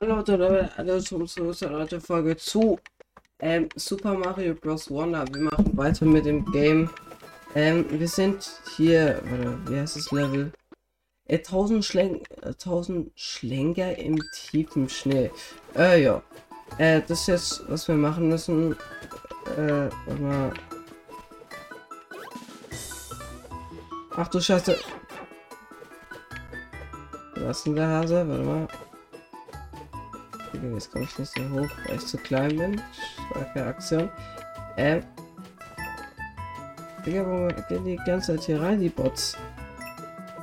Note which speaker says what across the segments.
Speaker 1: Hallo Leute, alle zum zu Leute Folge zu ähm, Super Mario Bros. Wonder. Wir machen weiter mit dem Game. Ähm, wir sind hier, warte, wie heißt das Level? Äh, 1000 Schläng, äh, 1000 Schlänger im tiefen Schnee. Äh, ja. Äh, das ist jetzt, was wir machen müssen. Äh, mal. Ach du Scheiße. Was ist denn der Hase? Warte mal. Jetzt komme ich nicht so hoch, weil ich zu klein bin. Starke Aktion. Ähm. Digga, wo gehen die ganze Zeit hier rein, die Bots?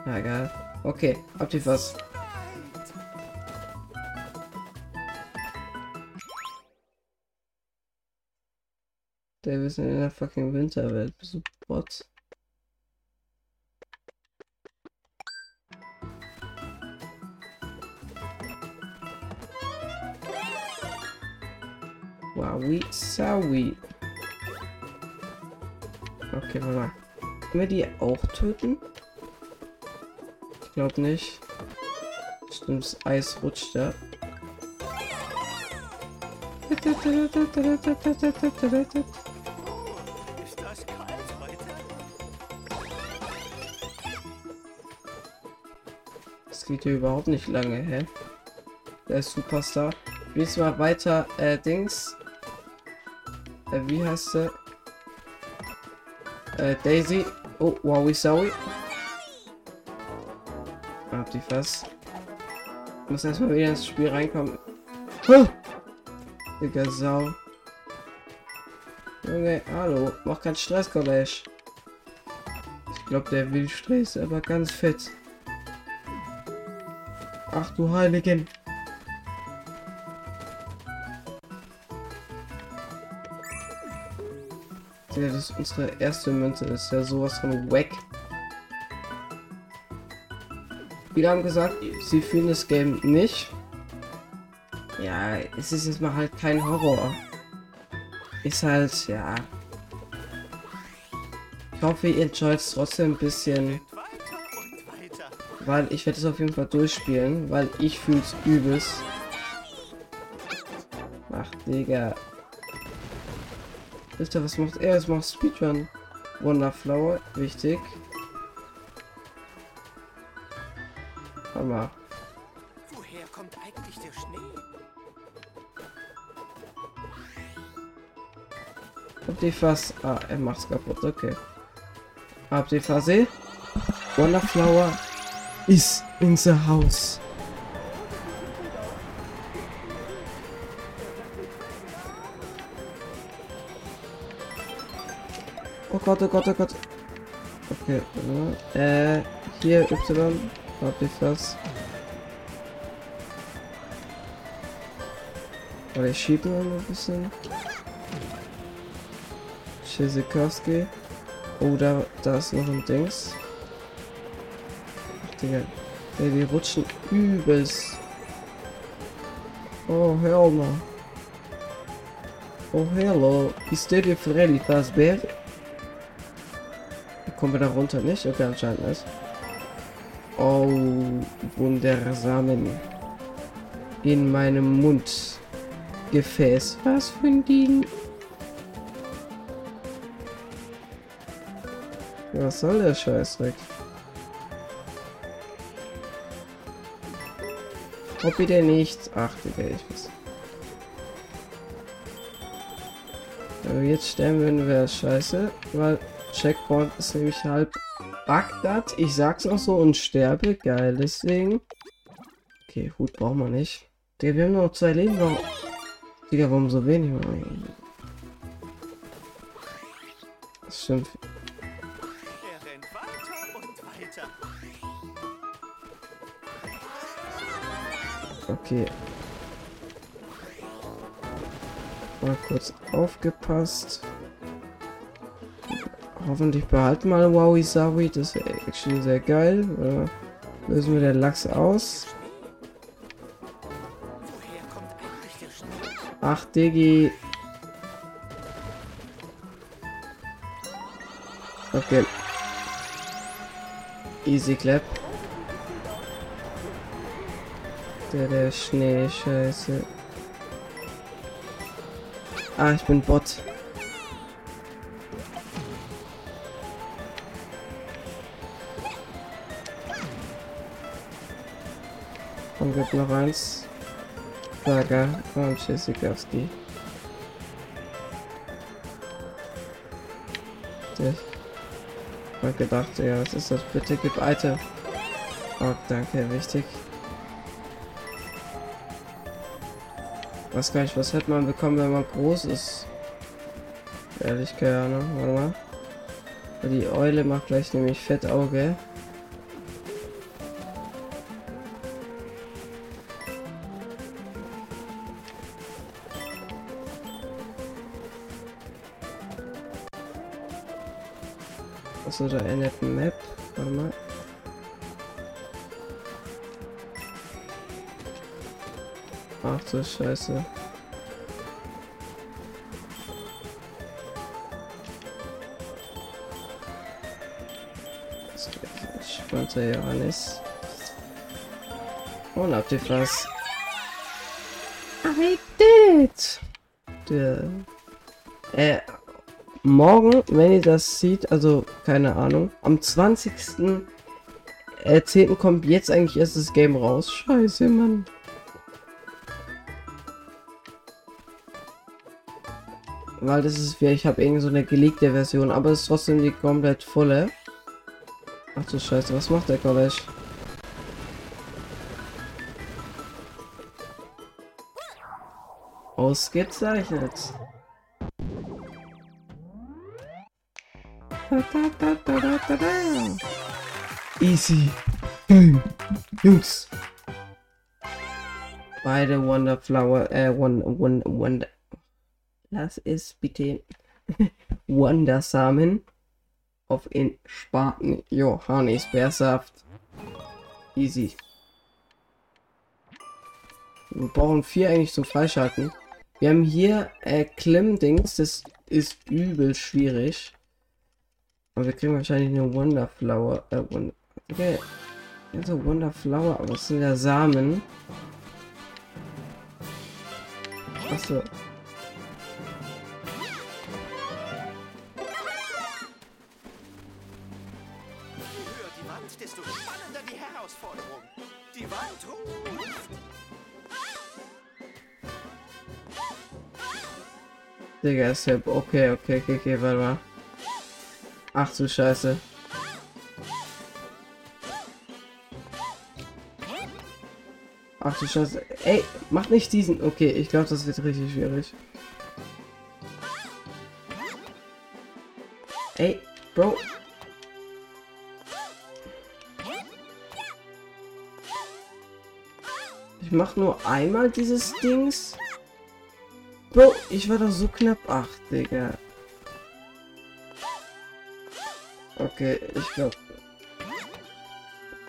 Speaker 1: Na egal. Okay, habt ihr was? Der sind in der fucking Winterwelt. So Bots. Wowie, Sawi. Okay, warte mal. Können wir die auch töten? Ich glaube nicht. Stimmt, das Eis rutscht.
Speaker 2: Ist das
Speaker 1: geht hier überhaupt nicht lange, hä? Der ist Superstar. Lies mal weiter, äh, Dings. Äh, wie heißt der? Äh, Daisy. Oh, Wowie Zowie. Hab die fast. Muss erstmal wieder ins Spiel reinkommen. Huh! Digga, Sau. Junge, hallo. Mach keinen Stress, College. Ich glaube, der Wildstress ist aber ganz fett. Ach du Heiligen. Ja, das ist unsere erste Münze. Das ist ja sowas von wack. Viele haben gesagt, sie fühlen das Game nicht. Ja, es ist jetzt mal halt kein Horror. Ist halt, ja. Ich hoffe, ihr enjoyt es trotzdem ein bisschen. Weil ich werde es auf jeden Fall durchspielen, weil ich fühle es übelst. Ach, Digga. Alter, was macht er? Es macht Speedrun. Wonderflower, wichtig. Hammer.
Speaker 2: Woher kommt eigentlich der Schnee?
Speaker 1: Habt ihr fast. Ah, er macht's kaputt, okay. Habt ihr versehen? Wonderflower ist in the house. Gott, oh Gott, oh Gott. Okay, äh, hier Y. Habt ihr fast. Aber ich schiebe mal ein bisschen. Tschüssikowski. Oh, da, da ist noch ein Dings. Digga. Ey, die rutschen übelst. Oh, hell no. Oh, hello. Ist der dir Freddy Fazbear? Kommen wir da runter nicht? Okay, anscheinend nicht. Oh, wundersamen. In meinem Mund. Gefäß. Was für ein Ding? Was soll der Scheißdreck? Ob bitte nicht. Ach, Digga, ich muss. Wenn wir jetzt sterben würden, wäre scheiße, weil Checkpoint ist nämlich halb Bagdad. Ich sag's auch so und sterbe. Geil, deswegen. Okay, Hut brauchen wir nicht. Digga, wir haben nur noch zwei Leben. Warum? Digga, warum so wenig? Das stimmt. Okay. Mal kurz aufgepasst. Hoffentlich behalten alle Wowie Sawi. Das wäre actually sehr geil. Oder lösen wir den Lachs aus. Ach, Diggi. Okay. Easy clap. Der, der Schnee, scheiße. Ah, ich bin Bot. Und gibt noch eins. Saga von Tschüssikowski. Ich hab gedacht, ja, was ist das? Bitte gib Item. Oh, danke, wichtig. Was gar nicht, was hätte man bekommen, wenn man groß ist? Ehrlich, keine Ahnung, warte mal. Die Eule macht gleich nämlich Fettauge. Achso, da ein Map. Warte mal. Ach du Scheiße. Spannter Johannes. Und habt ihr was? I did! Der. Äh, morgen, wenn ihr das seht, also keine Ahnung, am 20.10. Äh, kommt jetzt eigentlich erst das Game raus. Scheiße, Mann. Weil das ist wie, ich habe irgendwie so eine gelegte Version, aber es ist trotzdem die komplett volle. Ach du Scheiße, was macht der College? Ausgezeichnet. Easy. Hey, Jungs. Beide Wonderflower, äh, one, one, one, Lass es bitte Wondersamen auf in Spaten Johannisbeersaft. Easy. Wir brauchen vier eigentlich zum Freischalten. Wir haben hier äh, Klemmdings, das ist übel schwierig. Aber wir kriegen wahrscheinlich eine Wonderflower. Äh, Wonder okay. Also Wonderflower, aber es sind ja Samen. Achso. Digga, ist ja okay, okay, okay, okay, warte mal. Ach du Scheiße. Ach du Scheiße. Ey, mach nicht diesen. Okay, ich glaube, das wird richtig schwierig. Ey, Bro, Ich mach nur einmal dieses Dings. Bro, ich war doch so knapp. Ach, Digga. Okay, ich glaube.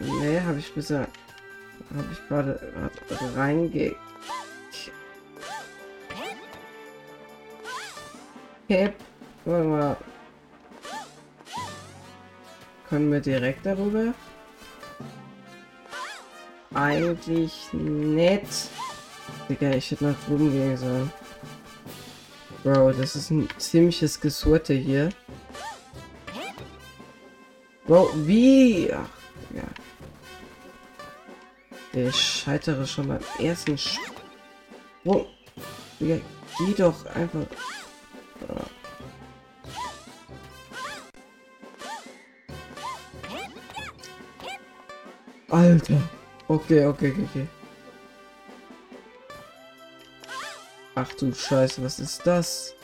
Speaker 1: Nee, habe ich bisher. Habe ich gerade reinge. Okay, warte mal. Können wir direkt darüber? eigentlich nett. Digga, ich hätte nach drüben gehen sollen. Bro, das ist ein ziemliches Gesurte hier. Bro, wie? Ach, ja. Der scheitere schon beim ersten Sprung. Digga, geh doch einfach. Alter. Okay, okay, okay, okay. Ach du Scheiße, was ist das?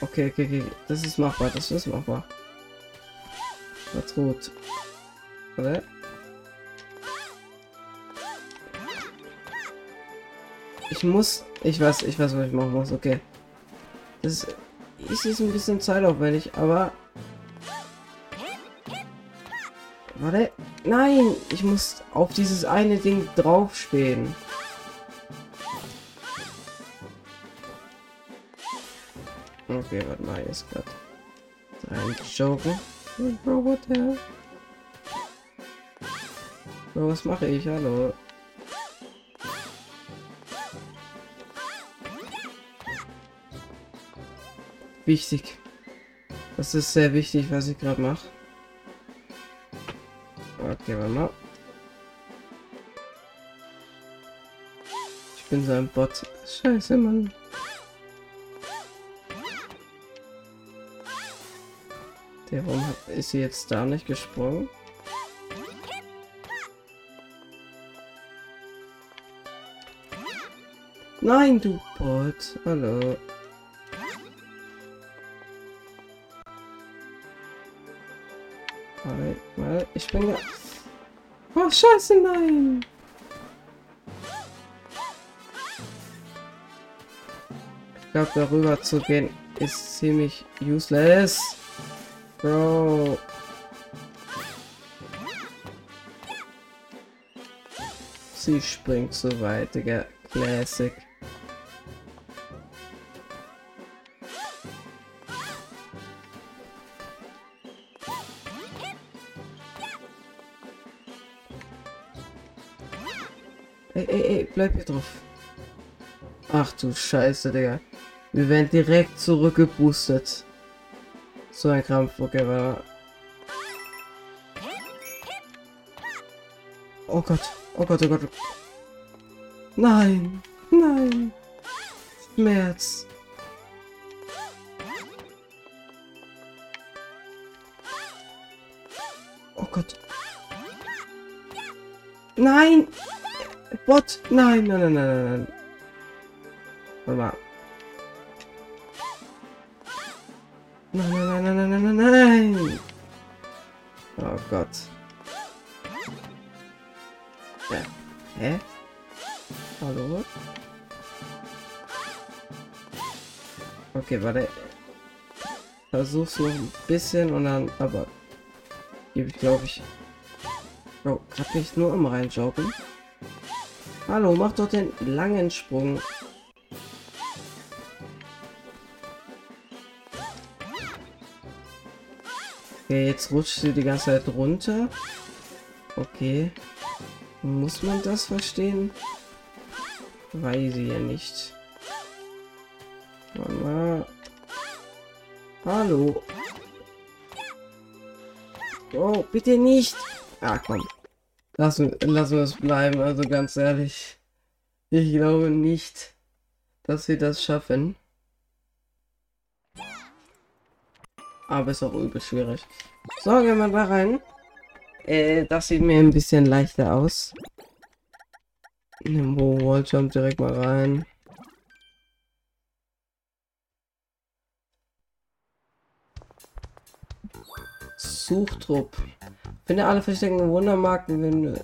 Speaker 1: Okay, okay, okay. Das ist machbar, das ist machbar. Was gut. Oder? Ich muss ich weiß, ich weiß, was ich machen muss. Okay. Das ist jetzt ein bisschen zeitaufwendig, aber... Warte. Nein! Ich muss auf dieses eine Ding drauf Okay, warte mal, jetzt gerade rein joken. Bro, what the hell? Bro, was mache ich? Hallo. Wichtig. Das ist sehr wichtig, was ich gerade mache. Okay, warte mal. Ich bin so ein Bot. Scheiße, Mann. Der, warum ist sie jetzt da nicht gesprungen? Nein, du Bot. Hallo. Mal, mal, ich bin ja... Oh, scheiße, nein! Ich glaube, darüber zu gehen ist ziemlich useless. Bro. Sie springt so weit, Digga. Classic. Ey, ey, ey, bleib hier drauf. Ach du Scheiße, Digga. Wir werden direkt zurückgeboostet. So ein Krampf, okay, war. Oh Gott, oh Gott, oh Gott. Nein, nein. Schmerz. Oh Gott. Nein! What? Nein, nein, nein, nein, nein. Warte mal. Nein, nein, nein, nein, nein, nein, nein. Oh Gott. Ja. Hä? Hallo? Okay, warte. Versuch's noch ein bisschen und dann, aber gebe ich glaube ich. Bro, grad nicht nur im reinjoggen. Hallo, mach doch den langen Sprung. Okay, jetzt rutscht sie die ganze Zeit runter. Okay. Muss man das verstehen? Weiß ich ja nicht. Mama. Hallo. Oh, bitte nicht. Ah, komm. Lassen wir es bleiben. Also ganz ehrlich. Ich glaube nicht, dass wir das schaffen. Aber ist auch übel schwierig. So, gehen wir da rein. Äh, das sieht mir ein bisschen leichter aus. Wo Walljump direkt mal rein. Suchtrupp. Finde alle versteckten Wundermarken, wenn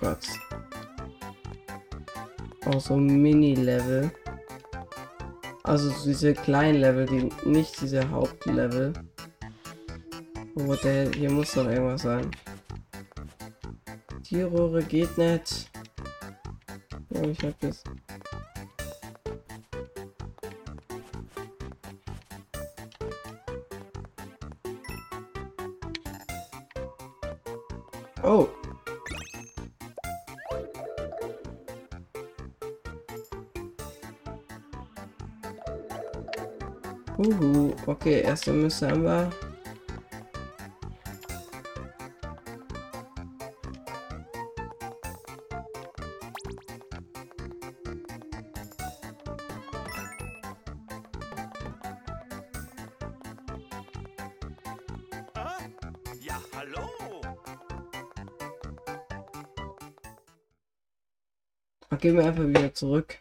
Speaker 1: Gott. Auch so Mini-Level. Also diese kleinen Level, die nicht diese Hauptlevel. Oh, der hier muss doch irgendwas sein. Die Röhre geht nicht. Ja, ich hab das. Oh. Okay, erste Münze haben wir.
Speaker 2: Ja, hallo.
Speaker 1: Dann gehen wir einfach wieder zurück.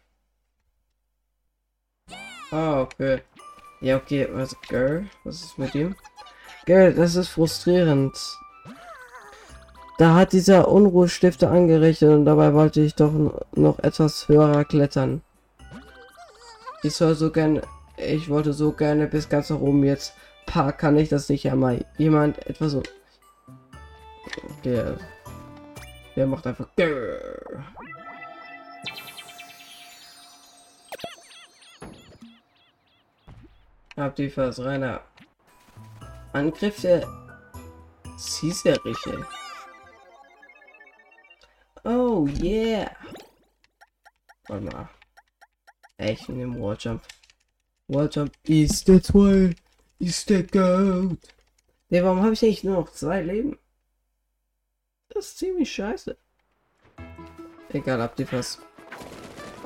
Speaker 1: Ah, okay. Ja, okay, was, Girl? Was ist mit ihm? Girl, das ist frustrierend. Da hat dieser Unruhestifter angerichtet und dabei wollte ich doch noch etwas höher klettern. Ich soll so gerne, ich wollte so gerne bis ganz nach oben jetzt. Pa, kann ich das nicht einmal jemand etwas so. Der, der macht einfach. Hab Vers reiner Angriff der Caesariche. Oh yeah. Warte mal. Echt in dem Walljump. Walljump ist der zwei. Ist der Goat. Ne, warum habe ich eigentlich nur noch zwei Leben? Das ist ziemlich scheiße. Egal, habt ihr was.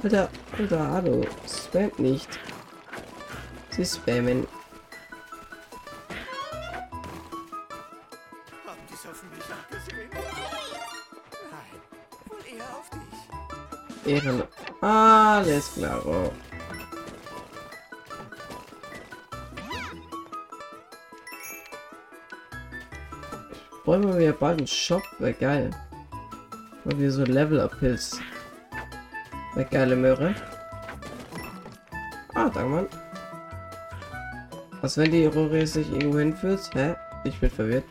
Speaker 1: Alter, alter, hallo. Spammt nicht. Sie spammen.
Speaker 2: Haben die es auf mich abgesehen? Nein, wohl eher auf dich.
Speaker 1: Ehren. Alles klar. Oh. Wollen wir wieder bald einen Shop? Wäre geil. Weil wir so Level-Up-Pilz. Wäre geile Möhre. Ah, danke, Mann. Was, wenn die Röhre sich irgendwo hinführt? Hä? Ich bin verwirrt.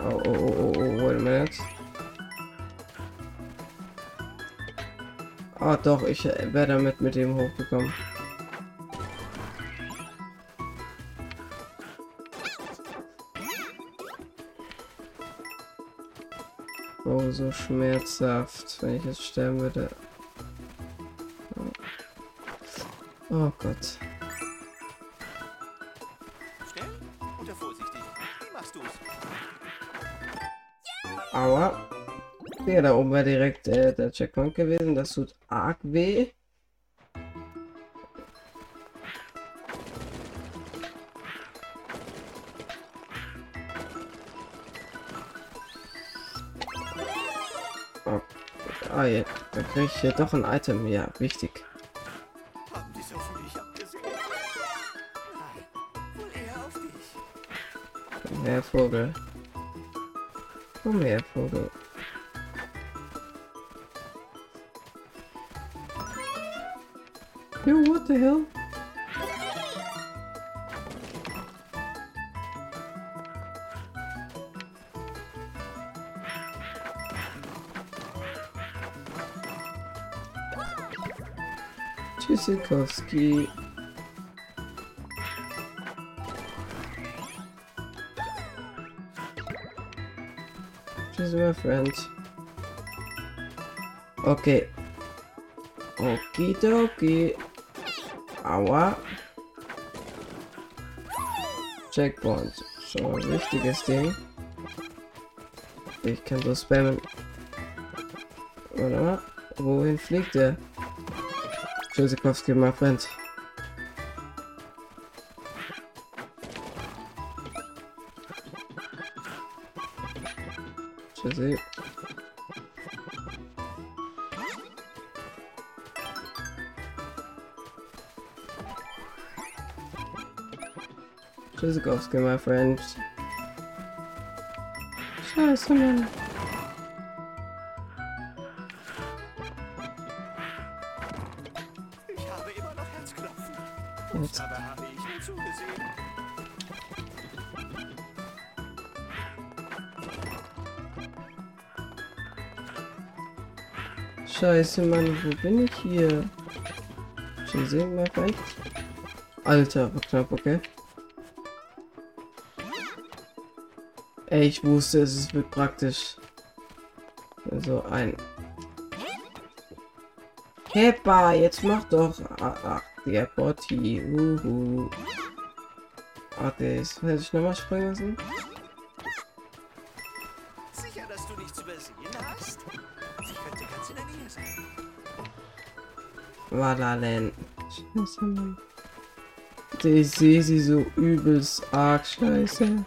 Speaker 1: Oh, oh, oh, oh, oh, wait a minute. Ah, doch, ich wäre damit mit dem hochgekommen. Oh, so schmerzhaft, wenn ich jetzt sterben würde. Oh Gott.
Speaker 2: Schnell oder vorsichtig. Wie machst du's?
Speaker 1: Aua. Ja, da oben war direkt äh, der Checkpoint gewesen. Das tut arg weh. Oh. Ah. Da kriege ich hier doch ein Item. Ja, wichtig.
Speaker 2: Dich.
Speaker 1: Komm her, Vogel. Komm her, Vogel. Yo, what the hell? Tschüssikowski. Tschüss, my friend. Okay. Okidoki. Aua. Checkpoint. So wichtiges Ding. Ich kann so spammen. Mal. Wohin fliegt der? Tschüssikowski, my friend. Tschüssi. Tschüssikowski, my friend. Scheiße, Mann.
Speaker 2: Ich habe immer noch Herzklopfen.
Speaker 1: Jetzt. Scheiße, Mann, wo bin ich hier? Schon sehen, my friend? Alter, war knapp, okay. Ey, ich wusste, es wird praktisch. Also ein. Heppa, jetzt mach doch. Ah, Ach, der Botti. Uhu. Warte, jetzt hätte ich nochmal springen lassen. Wadalen. Scheiße, Mann. Ich sehe sie so übelst arg scheiße.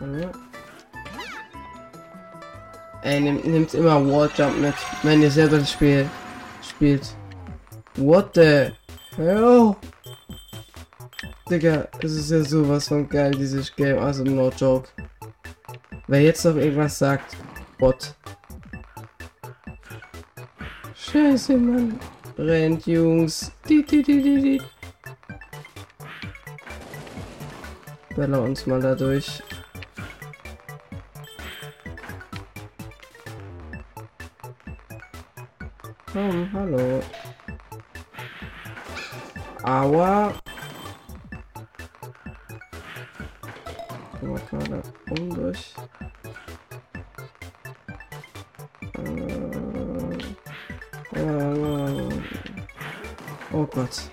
Speaker 1: Ja. Ey, nimm, nimmt immer Walljump mit, wenn ihr selber das Spiel spielt. What the hell? Digga, es ist ja sowas von geil, dieses Game, also no joke. Wer jetzt noch irgendwas sagt, what? Scheiße, Mann. Rennt, Jungs. Die, die, die, die, die. Bella uns mal dadurch. Komm, hallo. Aua. Guck mal gerade um durch. Gott.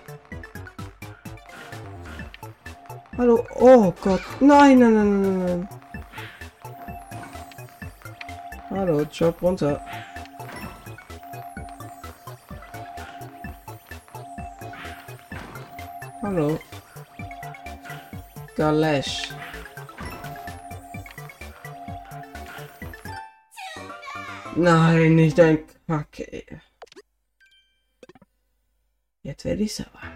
Speaker 1: Hallo. Oh Gott. Nein, nein, nein, nein, nein. Hallo, Job runter. Hallo. Galesh. Nein, nicht ein Kacke. Jetzt werde ich's aber.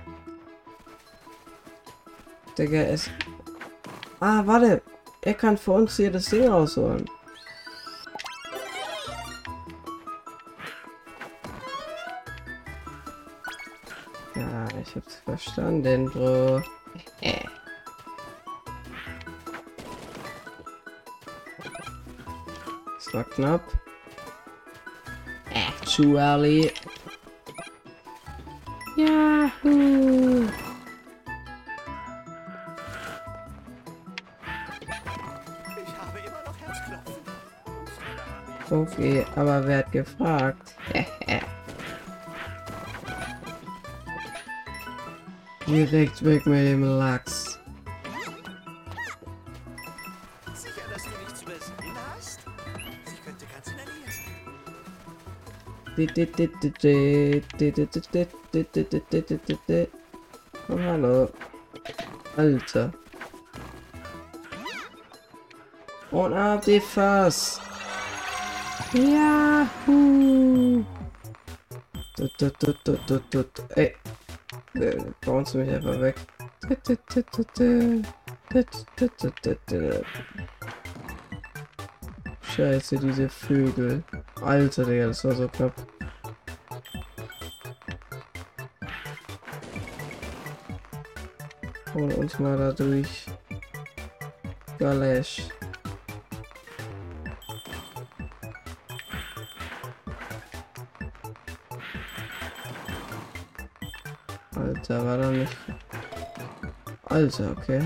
Speaker 1: Digga, es... Ah, warte. Er kann für uns hier das Ding rausholen. Ja, ich hab's verstanden, Bro. Das war knapp. Actually. Okay, aber wer hat gefragt? Direkt weg mit dem Lachs.
Speaker 2: Sicher, dass du nichts übersehen hast? Sie könnte ganz in der Nähe sein.
Speaker 1: Oh, hallo. Alter. Und ab die Fass. Tut, tut. Ey. Mich einfach weg. Scheiße, diese Vögel. Alter, Digga, das war so knapp. Holen uns mal da. Galesch. Alter, war da nicht. Alter, okay.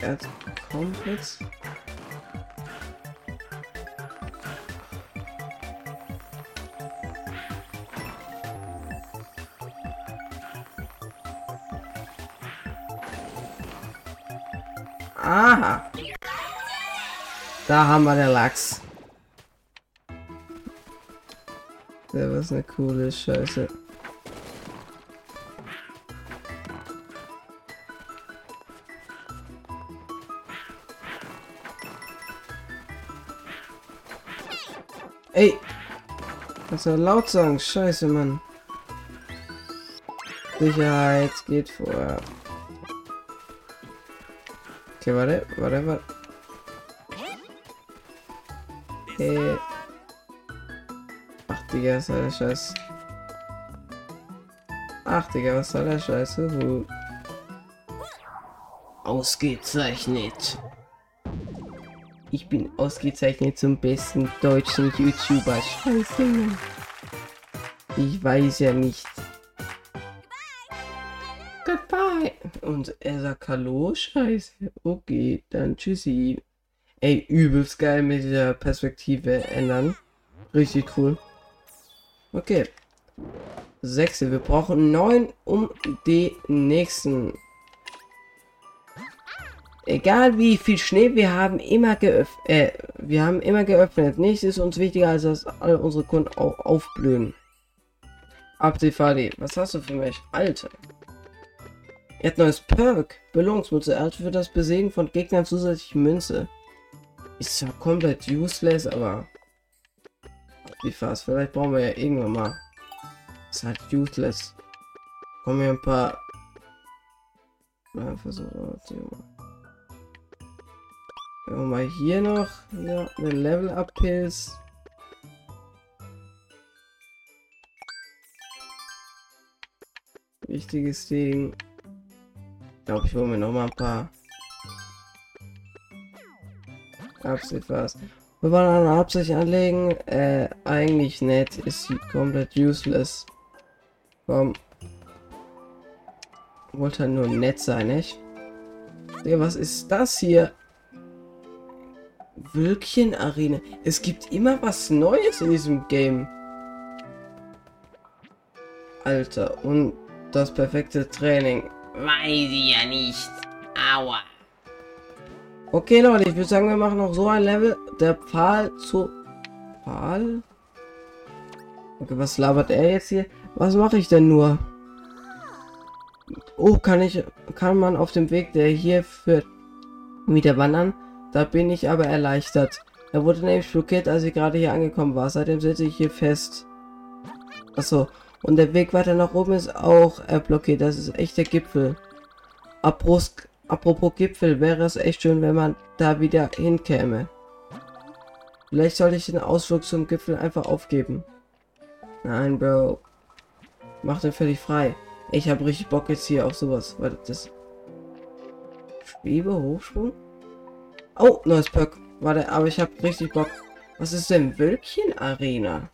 Speaker 1: Er hat komplett. Aha. Da haben wir den Lachs. Der was eine coole Scheiße. Soll laut sagen. Scheiße, Mann. Sicherheit geht vor. Okay, warte, warte, warte. Hey. Ach, Digga, was soll der Scheiß? Ach, Digga, was soll der Scheiß? Huhu. Ausgezeichnet. Ich bin ausgezeichnet zum besten deutschen YouTuber. Scheiße, Mann. Ich weiß ja nicht. Goodbye. Und er sagt Hallo, scheiße. Okay, dann tschüssi. Ey, übelst geil mit der Perspektive ändern. Richtig cool. Okay. Sechse. Wir brauchen neun, um die nächsten. Egal wie viel Schnee wir haben, immer geöffnet. Äh, wir haben immer geöffnet. Nichts ist uns wichtiger, als dass alle unsere Kunden auch aufblühen. Abdefali, was hast du für mich? Alter. Er hat neues Perk. Belohnungsmünze. Er hat für das Besiegen von Gegnern zusätzliche Münze. Ist zwar komplett useless, aber wie fast. Vielleicht brauchen wir ja irgendwann mal. Ist halt useless. Kommen wir ein paar. Einfach so. mal hier noch ja, eine Level Wichtiges Ding. Ich glaube, ich hole mir noch mal ein paar. Absicht was. Wir wollen eine Absicht anlegen. Äh, eigentlich nett. Ist komplett useless. Komm. Wollte halt nur nett sein, echt? Ja, was ist das hier? Wölkchen Arena. Es gibt immer was Neues in diesem Game. Alter, und das perfekte Training.
Speaker 3: Weiß ich ja nicht. Aua.
Speaker 1: Okay, Leute, ich würde sagen, wir machen noch so ein Level. Der Pfahl zu... Pfahl? Okay, was labert er jetzt hier? Was mache ich denn nur? Oh, kann ich... Kann man auf dem Weg, der hier führt, wieder wandern? Da bin ich aber erleichtert. Er wurde nämlich blockiert, als ich gerade hier angekommen war. Seitdem sitze ich hier fest. Achso, und der Weg weiter nach oben ist auch äh, blockiert. Das ist echt der Gipfel. Apropos, apropos Gipfel, wäre es echt schön, wenn man da wieder hinkäme. Vielleicht sollte ich den Ausflug zum Gipfel einfach aufgeben. Nein, Bro. Mach den völlig frei. Ich habe richtig Bock jetzt hier auf sowas. Warte, das... Schwebe, Hochsprung? Oh, neues Perk. Warte, aber ich habe richtig Bock. Was ist denn Wölkchen Arena?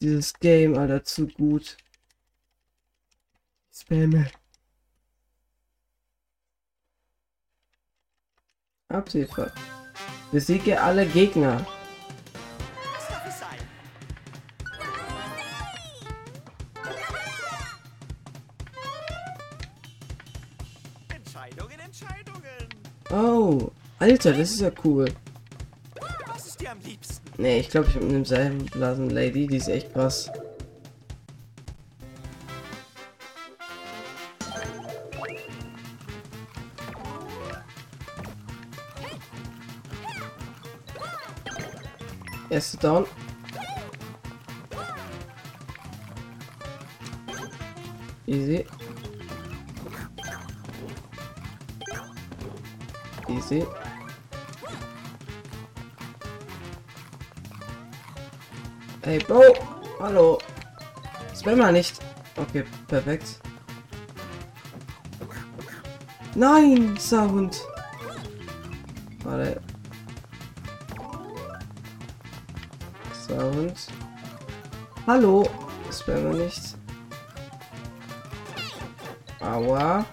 Speaker 1: Dieses Game, Alter, zu gut. Spamme. Absichtfahrt. Besiege alle Gegner.
Speaker 2: Entscheidungen, Entscheidungen.
Speaker 1: Oh, Alter, das ist ja cool. Nee, ich glaube, ich bin demselben Blasen Lady, die ist echt krass. Erste Down. Easy. Easy. Hey, Bro! Hallo! Spam mal nicht! Okay, perfekt. Nein! Sound! Warte. Sound. Hallo! Spam mal nicht. Aua.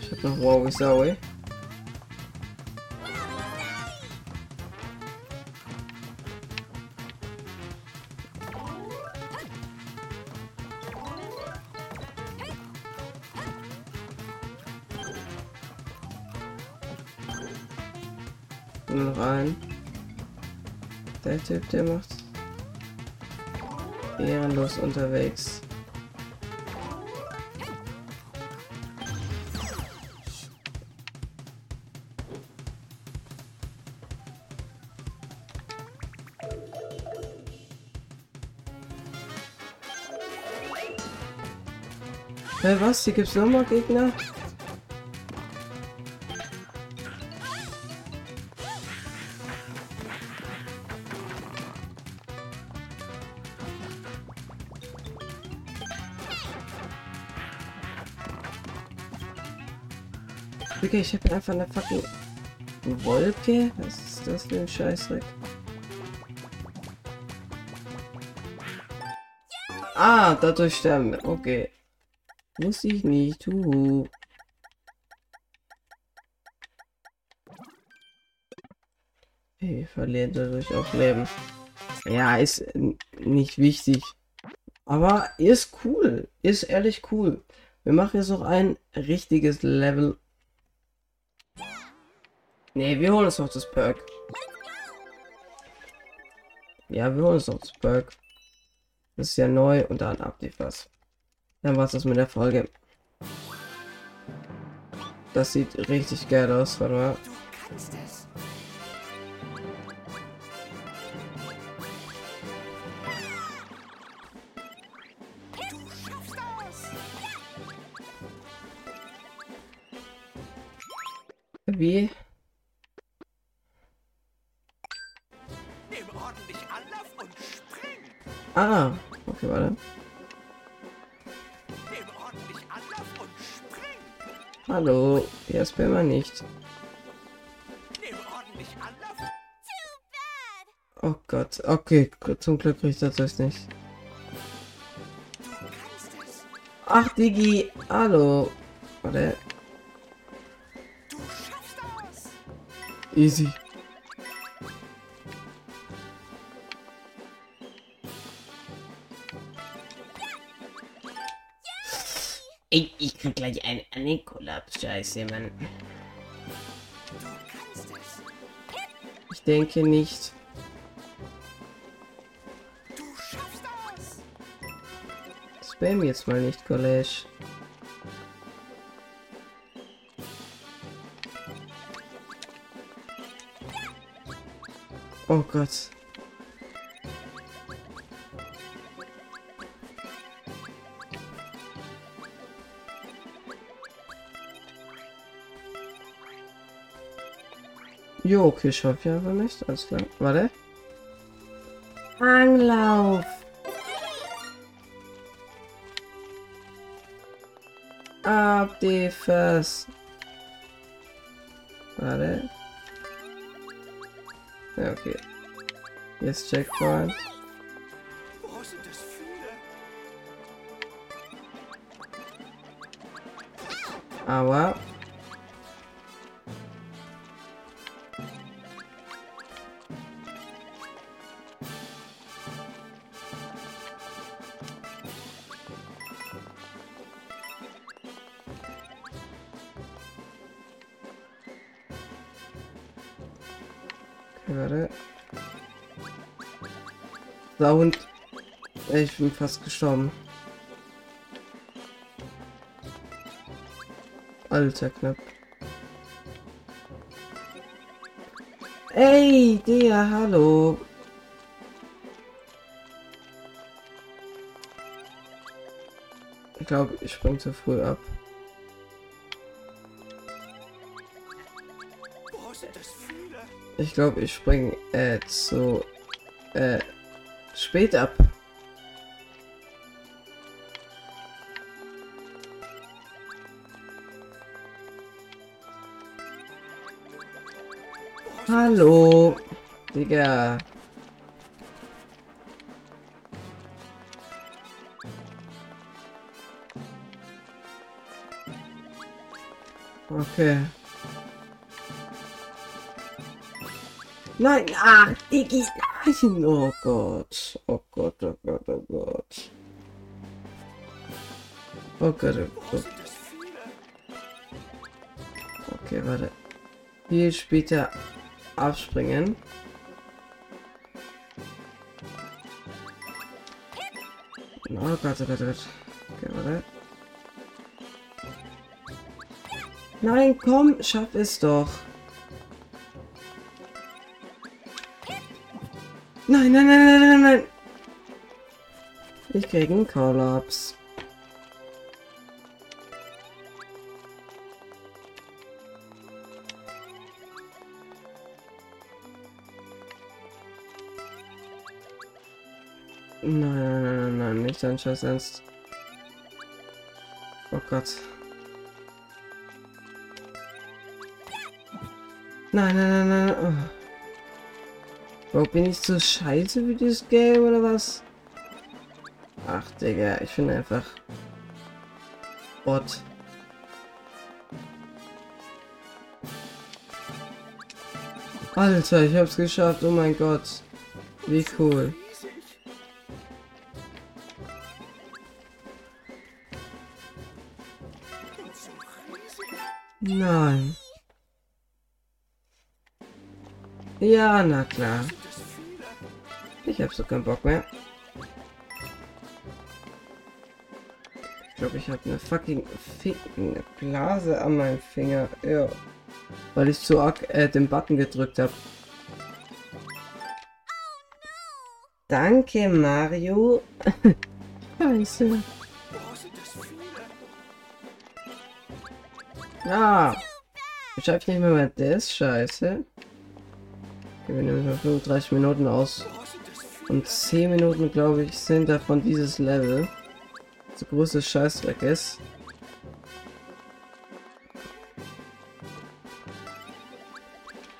Speaker 1: Ich hab noch Wow. Nur Typ, der macht ehrenlos unterwegs. Hä, was? Hier gibt's nochmal Gegner? Okay, ich habe einfach eine fucking Wolke. Was ist das für ein Scheißdreck? Ah, dadurch sterben wir. Okay. Muss ich nicht tun. Wir verlieren dadurch auch Leben. Ja, ist nicht wichtig. Aber ist cool. Ist ehrlich cool. Wir machen jetzt noch ein richtiges Level. Ne, wir holen uns noch das Perk. Ja, wir holen uns noch das Perk. Das ist ja neu und dann ab die was. Dann war's das mit der Folge. Das sieht richtig geil aus, warte mal. Wie? Ah, okay, warte. Hallo, hier ist Bimmer nicht. Oh Gott, okay, zum Glück kriegt er das nicht. Ach, Digi, hallo. Warte, easy.
Speaker 3: Ich, ich krieg gleich einen, einen Kollaps. Scheiße, Mann.
Speaker 1: Ich denke nicht. Spam jetzt mal nicht, College. Oh Gott. Jo, okay, ich hoffe ja aber nicht. Alles klar. Warte. Anglauf. Ab die Fresse. Warte. Ja, okay. Jetzt Checkpoint.
Speaker 2: Wo sind das viele?
Speaker 1: Sound. Ich bin fast gestorben. Alter knapp. Ey, der, hallo. Ich glaube, ich spring zu früh ab. Ich glaube, ich spring äh, zu äh, spät ab. Hallo, Digga. Okay. Nein, ach, Diggi, nein, oh Gott. Oh Gott, oh Gott, oh Gott. Oh Gott, oh Gott. Okay, warte. Viel später abspringen. Oh Gott, oh Gott, oh Gott. Okay, warte. Nein, komm, schaff es doch. Nein, nein, nein, nein, nein, nein. Ich krieg einen Kollaps. Nein, nein, nein, nein, nicht dein Scheiß Ernst. Oh Gott. Nein, nein, nein, nein. nein. Oh. Warum bin ich so scheiße für dieses Game oder was? Ach, Digga, ich bin einfach. Bot. Alter, ich hab's geschafft, oh mein Gott. Wie cool. Nein. Ja, na klar. Ich hab so keinen Bock mehr. Ich glaube, ich habe eine fucking Ficken Blase an meinem Finger. Ja. Weil ich zu arg äh, den Button gedrückt habe. Danke, Mario. Scheiße. Ah. Ich schaffe nicht mehr mal das. Scheiße. Okay, wir nehmen mal 35 Minuten aus. Und 10 Minuten, glaube ich, sind davon dieses Level. So großes Scheißdreck ist.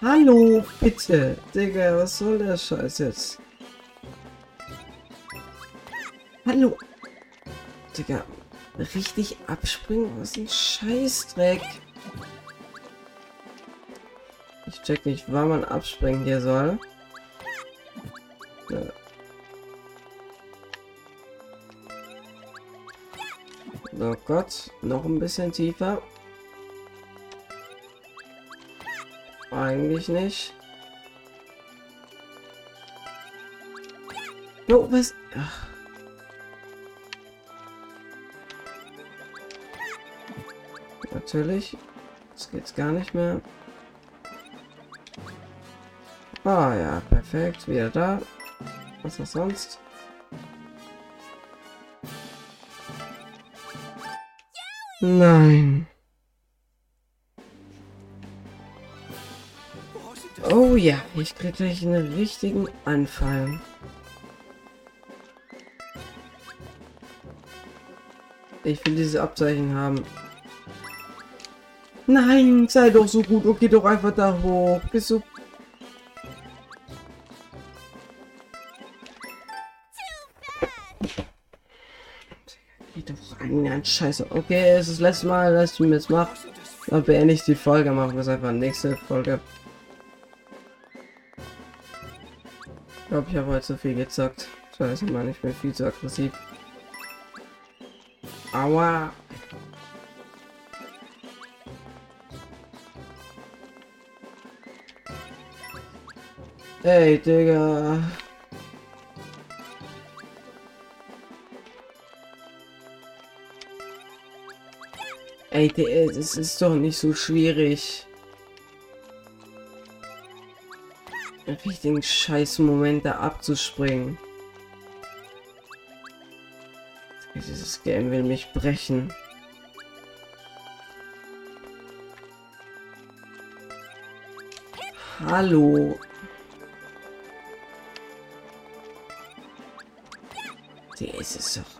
Speaker 1: Hallo, bitte. Digga, was soll der Scheiß jetzt? Hallo. Digga, richtig abspringen? Was ein Scheißdreck? Ich check nicht, wann man abspringen hier soll. Oh Gott, noch ein bisschen tiefer. Eigentlich nicht. Oh, was? Ach. Natürlich. Jetzt geht's gar nicht mehr. Ah ja, perfekt. Wieder da. Was noch sonst? Nein.
Speaker 2: Oh,
Speaker 1: ja, ich krieg gleich einen richtigen Anfall. Ich will diese Abzeichen haben. Nein, sei doch so gut und geh doch einfach da hoch. Bist du... ein Scheiße. Okay, es ist das letzte Mal, dass ich mir jetzt mache. Dann beende ich die Folge, machen wir es einfach nächste Folge. Ich glaube, ich habe heute zu viel gezockt. Scheiße, Mann, ich bin viel zu aggressiv. Aua! Ey, Digga. Ey, Digga, das ist doch nicht so schwierig. Richtigen scheiß Moment da abzuspringen. Dieses Game will mich brechen. Hallo. Der ist es doch.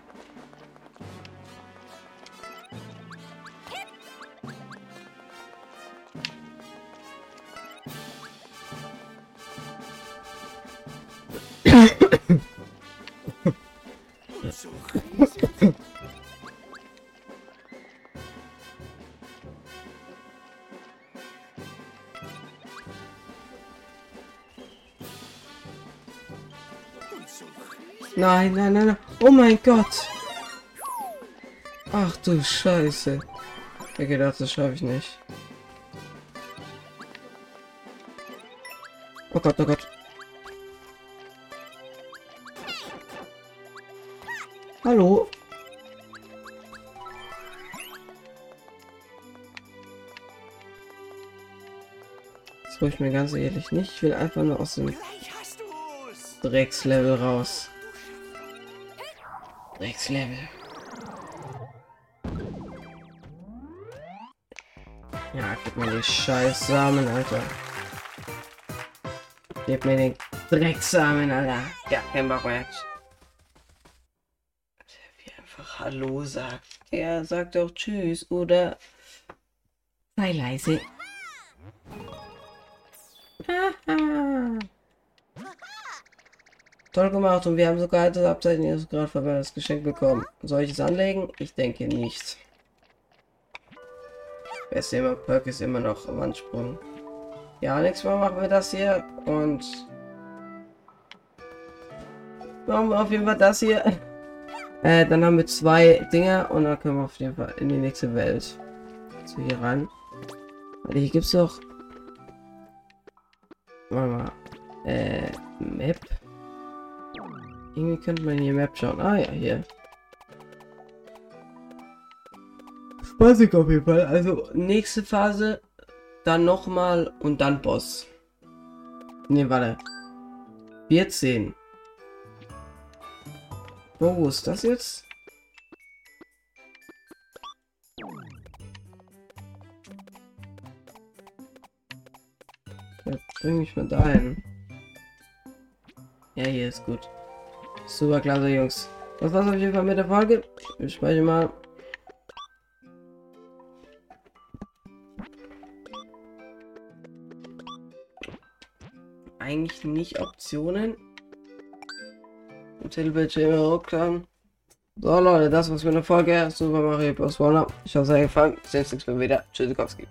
Speaker 1: Nein, nein, nein, nein. Oh mein Gott. Ach du Scheiße. Ich gedacht, das schaffe ich nicht. Oh Gott, oh Gott. Hallo? Das hol ich mir ganz ehrlich nicht. Ich will einfach nur aus dem. Dreckslevel raus. Dreckslevel. Ja, gib mir die scheiß Samen, Alter. Gib mir den Drecksamen, Alter. Ja, kein Bock mehr. Wie einfach Hallo sagt. Er sagt doch Tschüss, oder? Sei leise. Toll gemacht und wir haben sogar das Abzeichen Ihres gerade verwendetes Geschenk bekommen. Soll ich es anlegen? Ich denke nicht. Beste immer Perk ist immer noch im Ansprung. Ja, nächstes Mal machen wir das hier und machen wir auf jeden Fall das hier. Äh, dann haben wir zwei Dinge und dann können wir auf jeden Fall in die nächste Welt. So hier rein. Weil hier gibt's doch. Warte mal. Äh, Map. Irgendwie könnte man hier Map schauen. Ah ja, hier. Spaßig auf jeden Fall. Also nächste Phase, dann nochmal und dann Boss. Ne, warte. 14. Oh, wo ist das jetzt? Ja, bring mich mal dahin. Ja, hier ist gut. Super klasse, Jungs. Das war's auf jeden Fall mit der Folge. Ich speichere mal. Eigentlich nicht Optionen. Titelbildschirme hochklappen. So Leute, das war's mit der Folge. Super Mario Bros. Wonder. Ich hoffe, es hat euch gefallen. Bis nächstes Mal wieder. Tschüssikowski.